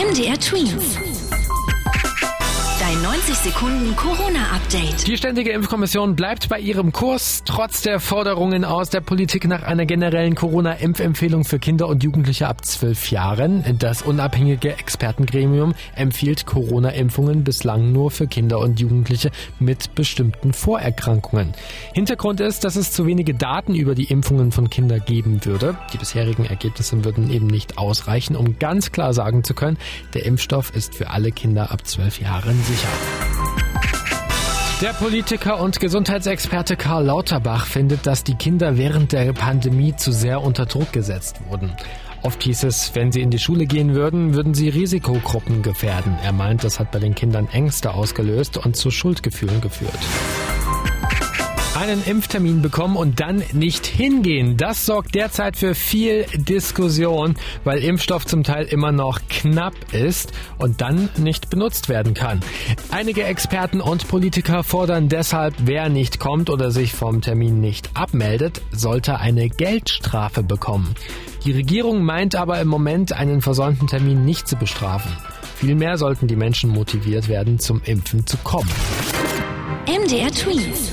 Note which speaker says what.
Speaker 1: MDR Twins. Dein 90 Sekunden Corona-Update.
Speaker 2: Die Ständige Impfkommission bleibt bei ihrem Kurs, trotz der Forderungen aus der Politik nach einer generellen Corona-Impfempfehlung für Kinder und Jugendliche ab 12 Jahren. Das unabhängige Expertengremium empfiehlt Corona-Impfungen bislang nur für Kinder und Jugendliche mit bestimmten Vorerkrankungen. Hintergrund ist, dass es zu wenige Daten über die Impfungen von Kindern geben würde. Die bisherigen Ergebnisse würden eben nicht ausreichen, um ganz klar sagen zu können, der Impfstoff ist für alle Kinder ab 12 Jahren sicher. Der Politiker und Gesundheitsexperte Karl Lauterbach findet, dass die Kinder während der Pandemie zu sehr unter Druck gesetzt wurden. Oft hieß es, wenn sie in die Schule gehen würden, würden sie Risikogruppen gefährden. Er meint, das hat bei den Kindern Ängste ausgelöst und zu Schuldgefühlen geführt einen Impftermin bekommen und dann nicht hingehen. Das sorgt derzeit für viel Diskussion, weil Impfstoff zum Teil immer noch knapp ist und dann nicht benutzt werden kann. Einige Experten und Politiker fordern deshalb, wer nicht kommt oder sich vom Termin nicht abmeldet, sollte eine Geldstrafe bekommen. Die Regierung meint aber im Moment, einen versäumten Termin nicht zu bestrafen. Vielmehr sollten die Menschen motiviert werden, zum Impfen zu kommen.
Speaker 1: MDR Tweets.